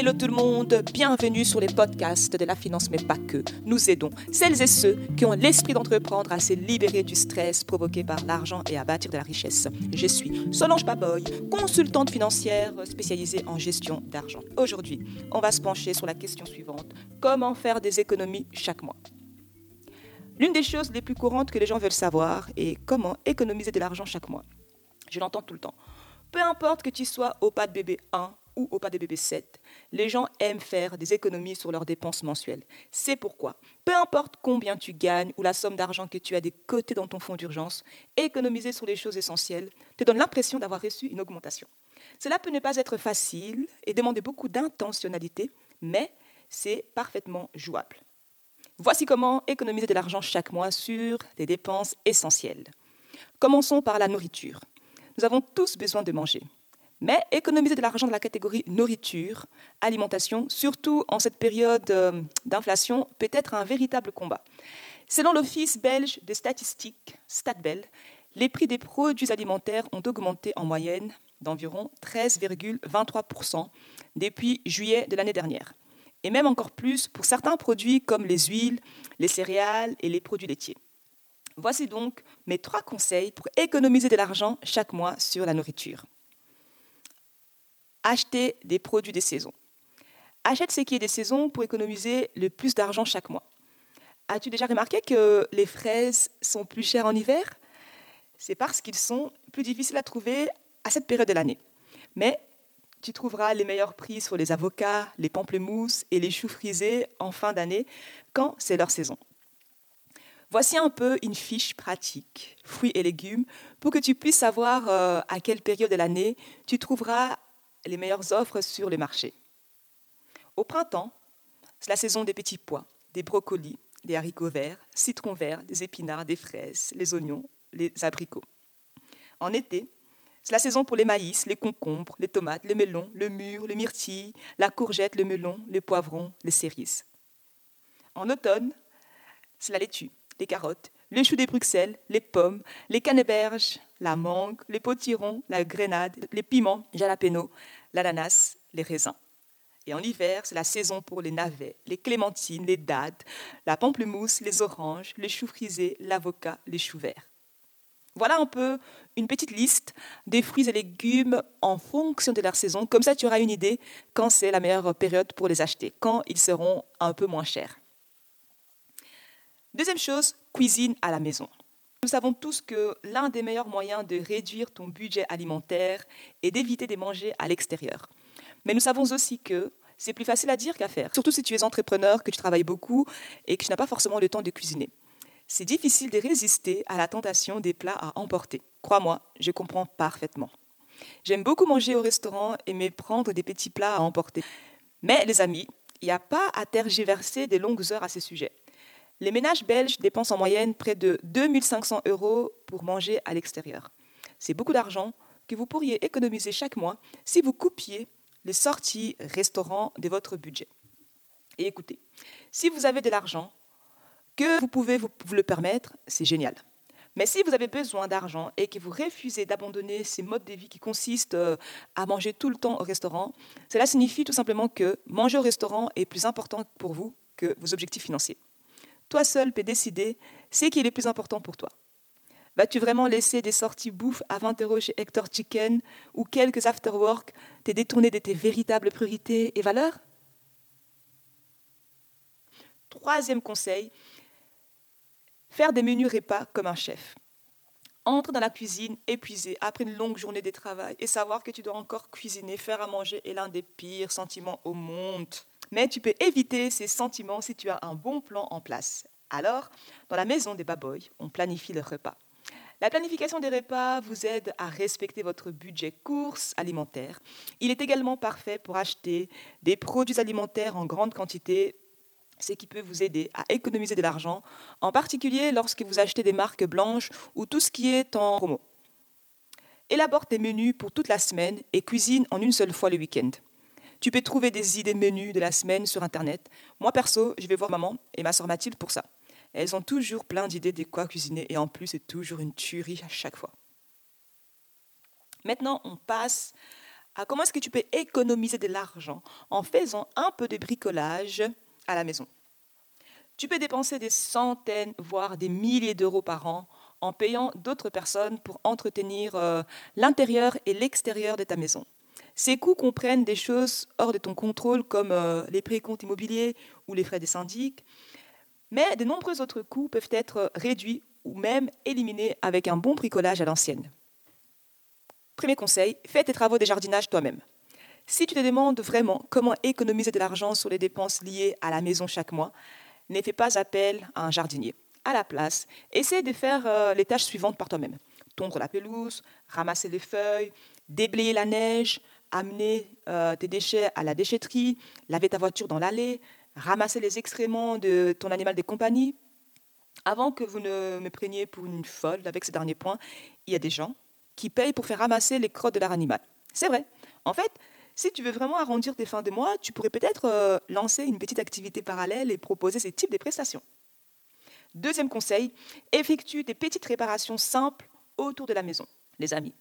Hello tout le monde, bienvenue sur les podcasts de la finance, mais pas que. Nous aidons celles et ceux qui ont l'esprit d'entreprendre à se libérer du stress provoqué par l'argent et à bâtir de la richesse. Je suis Solange Baboy, consultante financière spécialisée en gestion d'argent. Aujourd'hui, on va se pencher sur la question suivante comment faire des économies chaque mois? L'une des choses les plus courantes que les gens veulent savoir est comment économiser de l'argent chaque mois. Je l'entends tout le temps. Peu importe que tu sois au pas de bébé 1 ou au pas des bébés 7, les gens aiment faire des économies sur leurs dépenses mensuelles. C'est pourquoi, peu importe combien tu gagnes ou la somme d'argent que tu as des côtés dans ton fonds d'urgence, économiser sur les choses essentielles te donne l'impression d'avoir reçu une augmentation. Cela peut ne pas être facile et demander beaucoup d'intentionnalité, mais c'est parfaitement jouable. Voici comment économiser de l'argent chaque mois sur des dépenses essentielles. Commençons par la nourriture. Nous avons tous besoin de manger. Mais économiser de l'argent de la catégorie nourriture, alimentation, surtout en cette période euh, d'inflation, peut être un véritable combat. Selon l'Office belge des statistiques, StatBel, les prix des produits alimentaires ont augmenté en moyenne d'environ 13,23% depuis juillet de l'année dernière. Et même encore plus pour certains produits comme les huiles, les céréales et les produits laitiers. Voici donc mes trois conseils pour économiser de l'argent chaque mois sur la nourriture acheter des produits des saisons. Achète ce qui est des saisons pour économiser le plus d'argent chaque mois. As-tu déjà remarqué que les fraises sont plus chères en hiver? C'est parce qu'ils sont plus difficiles à trouver à cette période de l'année. Mais tu trouveras les meilleurs prix sur les avocats, les pamplemousses et les choux frisés en fin d'année quand c'est leur saison. Voici un peu une fiche pratique, fruits et légumes, pour que tu puisses savoir euh, à quelle période de l'année tu trouveras les meilleures offres sur le marché. Au printemps, c'est la saison des petits pois, des brocolis, des haricots verts, citrons verts, des épinards, des fraises, les oignons, les abricots. En été, c'est la saison pour les maïs, les concombres, les tomates, le melon, le mûr, le myrtille, la courgette, le melon, les poivrons, les cerises. En automne, c'est la laitue, les carottes, les choux des Bruxelles, les pommes, les canneberges, la mangue, les potirons, la grenade, les piments, jalapeno, l'ananas, les raisins. Et en hiver, c'est la saison pour les navets, les clémentines, les dattes, la pamplemousse, les oranges, les choux frisés, l'avocat, les choux verts. Voilà un peu une petite liste des fruits et légumes en fonction de leur saison. Comme ça, tu auras une idée quand c'est la meilleure période pour les acheter, quand ils seront un peu moins chers. Deuxième chose, cuisine à la maison. Nous savons tous que l'un des meilleurs moyens de réduire ton budget alimentaire est d'éviter de manger à l'extérieur. Mais nous savons aussi que c'est plus facile à dire qu'à faire, surtout si tu es entrepreneur, que tu travailles beaucoup et que tu n'as pas forcément le temps de cuisiner. C'est difficile de résister à la tentation des plats à emporter. Crois-moi, je comprends parfaitement. J'aime beaucoup manger au restaurant et me prendre des petits plats à emporter. Mais les amis, il n'y a pas à tergiverser des longues heures à ce sujet. Les ménages belges dépensent en moyenne près de 2500 euros pour manger à l'extérieur. C'est beaucoup d'argent que vous pourriez économiser chaque mois si vous coupiez les sorties restaurants de votre budget. Et écoutez, si vous avez de l'argent, que vous pouvez vous le permettre, c'est génial. Mais si vous avez besoin d'argent et que vous refusez d'abandonner ces modes de vie qui consistent euh, à manger tout le temps au restaurant, cela signifie tout simplement que manger au restaurant est plus important pour vous que vos objectifs financiers. Toi seul peux décider ce qui est le plus important pour toi. Vas-tu vraiment laisser des sorties bouffe à 20 euros chez Hector Chicken ou quelques after-work te détourner de tes véritables priorités et valeurs? Troisième conseil, faire des menus repas comme un chef. Entre dans la cuisine épuisé après une longue journée de travail et savoir que tu dois encore cuisiner, faire à manger est l'un des pires sentiments au monde mais tu peux éviter ces sentiments si tu as un bon plan en place. Alors, dans la maison des baboys, on planifie le repas. La planification des repas vous aide à respecter votre budget course alimentaire. Il est également parfait pour acheter des produits alimentaires en grande quantité, ce qui peut vous aider à économiser de l'argent, en particulier lorsque vous achetez des marques blanches ou tout ce qui est en promo. élabore tes menus pour toute la semaine et cuisine en une seule fois le week-end. Tu peux trouver des idées menus de la semaine sur Internet. Moi, perso, je vais voir maman et ma soeur Mathilde pour ça. Elles ont toujours plein d'idées de quoi cuisiner et en plus, c'est toujours une tuerie à chaque fois. Maintenant, on passe à comment est-ce que tu peux économiser de l'argent en faisant un peu de bricolage à la maison. Tu peux dépenser des centaines, voire des milliers d'euros par an en payant d'autres personnes pour entretenir euh, l'intérieur et l'extérieur de ta maison. Ces coûts comprennent des choses hors de ton contrôle comme euh, les précomptes immobiliers ou les frais des syndics, mais de nombreux autres coûts peuvent être réduits ou même éliminés avec un bon bricolage à l'ancienne. Premier conseil, fais tes travaux de jardinage toi-même. Si tu te demandes vraiment comment économiser de l'argent sur les dépenses liées à la maison chaque mois, ne fais pas appel à un jardinier. À la place, essaie de faire euh, les tâches suivantes par toi-même. Tondre la pelouse, ramasser les feuilles, déblayer la neige, amener euh, tes déchets à la déchetterie, laver ta voiture dans l'allée, ramasser les excréments de ton animal de compagnie. Avant que vous ne me preniez pour une folle avec ces derniers points, il y a des gens qui payent pour faire ramasser les crottes de leur animal. C'est vrai. En fait, si tu veux vraiment arrondir tes fins de mois, tu pourrais peut-être euh, lancer une petite activité parallèle et proposer ce type de prestations. Deuxième conseil, effectue des petites réparations simples autour de la maison. Les amis,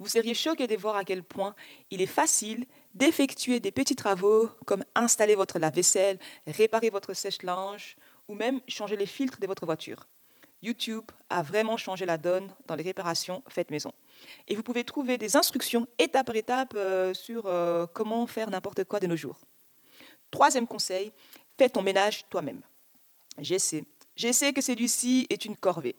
vous seriez choqués de voir à quel point il est facile d'effectuer des petits travaux comme installer votre lave-vaisselle, réparer votre sèche-linge ou même changer les filtres de votre voiture. YouTube a vraiment changé la donne dans les réparations faites maison. Et vous pouvez trouver des instructions étape par étape euh, sur euh, comment faire n'importe quoi de nos jours. Troisième conseil, fais ton ménage toi-même. J'essaie. J'essaie que celui-ci est une corvée.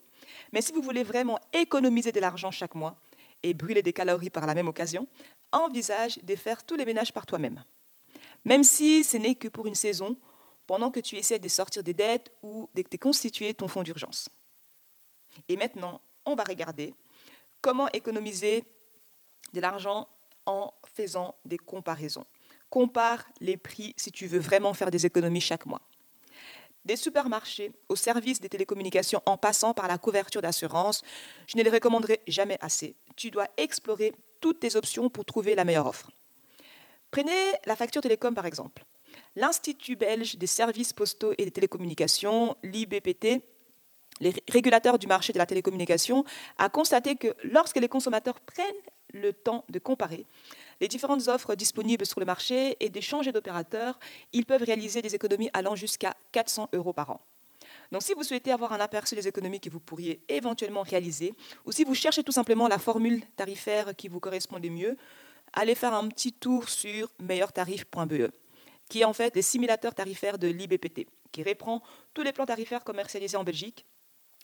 Mais si vous voulez vraiment économiser de l'argent chaque mois et brûler des calories par la même occasion, envisage de faire tous les ménages par toi-même. Même si ce n'est que pour une saison, pendant que tu essaies de sortir des dettes ou de constituer ton fonds d'urgence. Et maintenant, on va regarder comment économiser de l'argent en faisant des comparaisons. Compare les prix si tu veux vraiment faire des économies chaque mois. Des supermarchés au service des télécommunications en passant par la couverture d'assurance, je ne les recommanderai jamais assez. Tu dois explorer toutes tes options pour trouver la meilleure offre. Prenez la facture télécom par exemple. L'Institut belge des services postaux et des télécommunications, l'IBPT, les régulateurs du marché de la télécommunication, a constaté que lorsque les consommateurs prennent le temps de comparer les différentes offres disponibles sur le marché et d'échanger d'opérateurs, ils peuvent réaliser des économies allant jusqu'à 400 euros par an. Donc si vous souhaitez avoir un aperçu des économies que vous pourriez éventuellement réaliser, ou si vous cherchez tout simplement la formule tarifaire qui vous correspond le mieux, allez faire un petit tour sur meilleurtarif.be, qui est en fait des simulateurs tarifaires de l'IBPT, qui reprend tous les plans tarifaires commercialisés en Belgique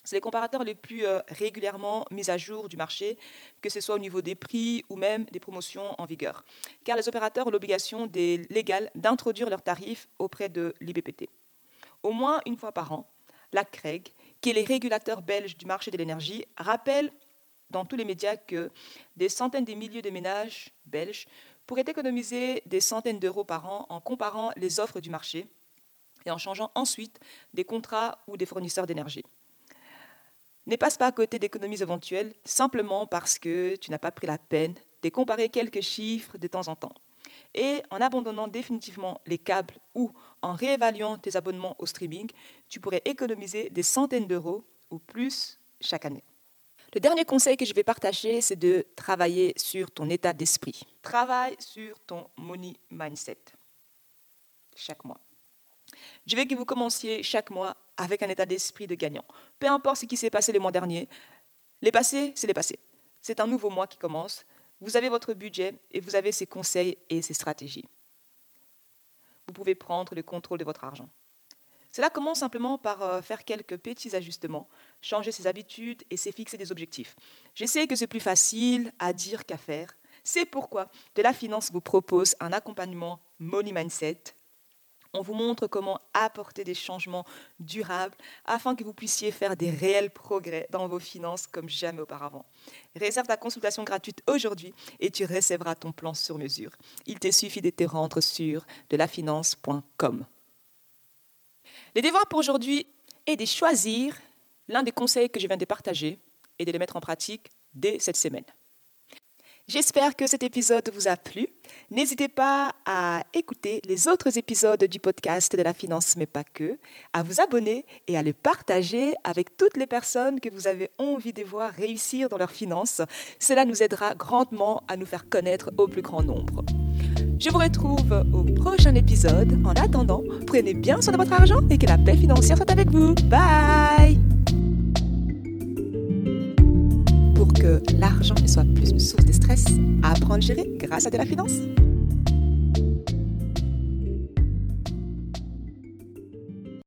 c'est les comparateurs les plus euh, régulièrement mis à jour du marché, que ce soit au niveau des prix ou même des promotions en vigueur. Car les opérateurs ont l'obligation légale d'introduire leurs tarifs auprès de l'IBPT. Au moins une fois par an, la CREG, qui est les régulateurs belges du marché de l'énergie, rappelle dans tous les médias que des centaines de milliers de ménages belges pourraient économiser des centaines d'euros par an en comparant les offres du marché et en changeant ensuite des contrats ou des fournisseurs d'énergie. Ne passe pas à côté d'économies éventuelles simplement parce que tu n'as pas pris la peine de comparer quelques chiffres de temps en temps. Et en abandonnant définitivement les câbles ou en réévaluant tes abonnements au streaming, tu pourrais économiser des centaines d'euros ou plus chaque année. Le dernier conseil que je vais partager, c'est de travailler sur ton état d'esprit. Travaille sur ton money mindset chaque mois. Je veux que vous commenciez chaque mois avec un état d'esprit de gagnant. Peu importe ce qui s'est passé le mois dernier, les passés, c'est les passés. C'est un nouveau mois qui commence. Vous avez votre budget et vous avez ses conseils et ses stratégies. Vous pouvez prendre le contrôle de votre argent. Cela commence simplement par euh, faire quelques petits ajustements, changer ses habitudes et se fixer des objectifs. Je sais que c'est plus facile à dire qu'à faire. C'est pourquoi De la Finance vous propose un accompagnement Money Mindset on vous montre comment apporter des changements durables afin que vous puissiez faire des réels progrès dans vos finances comme jamais auparavant. Réserve ta consultation gratuite aujourd'hui et tu recevras ton plan sur mesure. Il te suffit de te rendre sur delafinance.com. Le devoir pour aujourd'hui est de choisir l'un des conseils que je viens de partager et de les mettre en pratique dès cette semaine. J'espère que cet épisode vous a plu. N'hésitez pas à écouter les autres épisodes du podcast de la finance, mais pas que, à vous abonner et à le partager avec toutes les personnes que vous avez envie de voir réussir dans leurs finances. Cela nous aidera grandement à nous faire connaître au plus grand nombre. Je vous retrouve au prochain épisode. En attendant, prenez bien soin de votre argent et que la paix financière soit avec vous. Bye Pour ne soit plus une source de stress, à apprendre à gérer grâce à de la finance.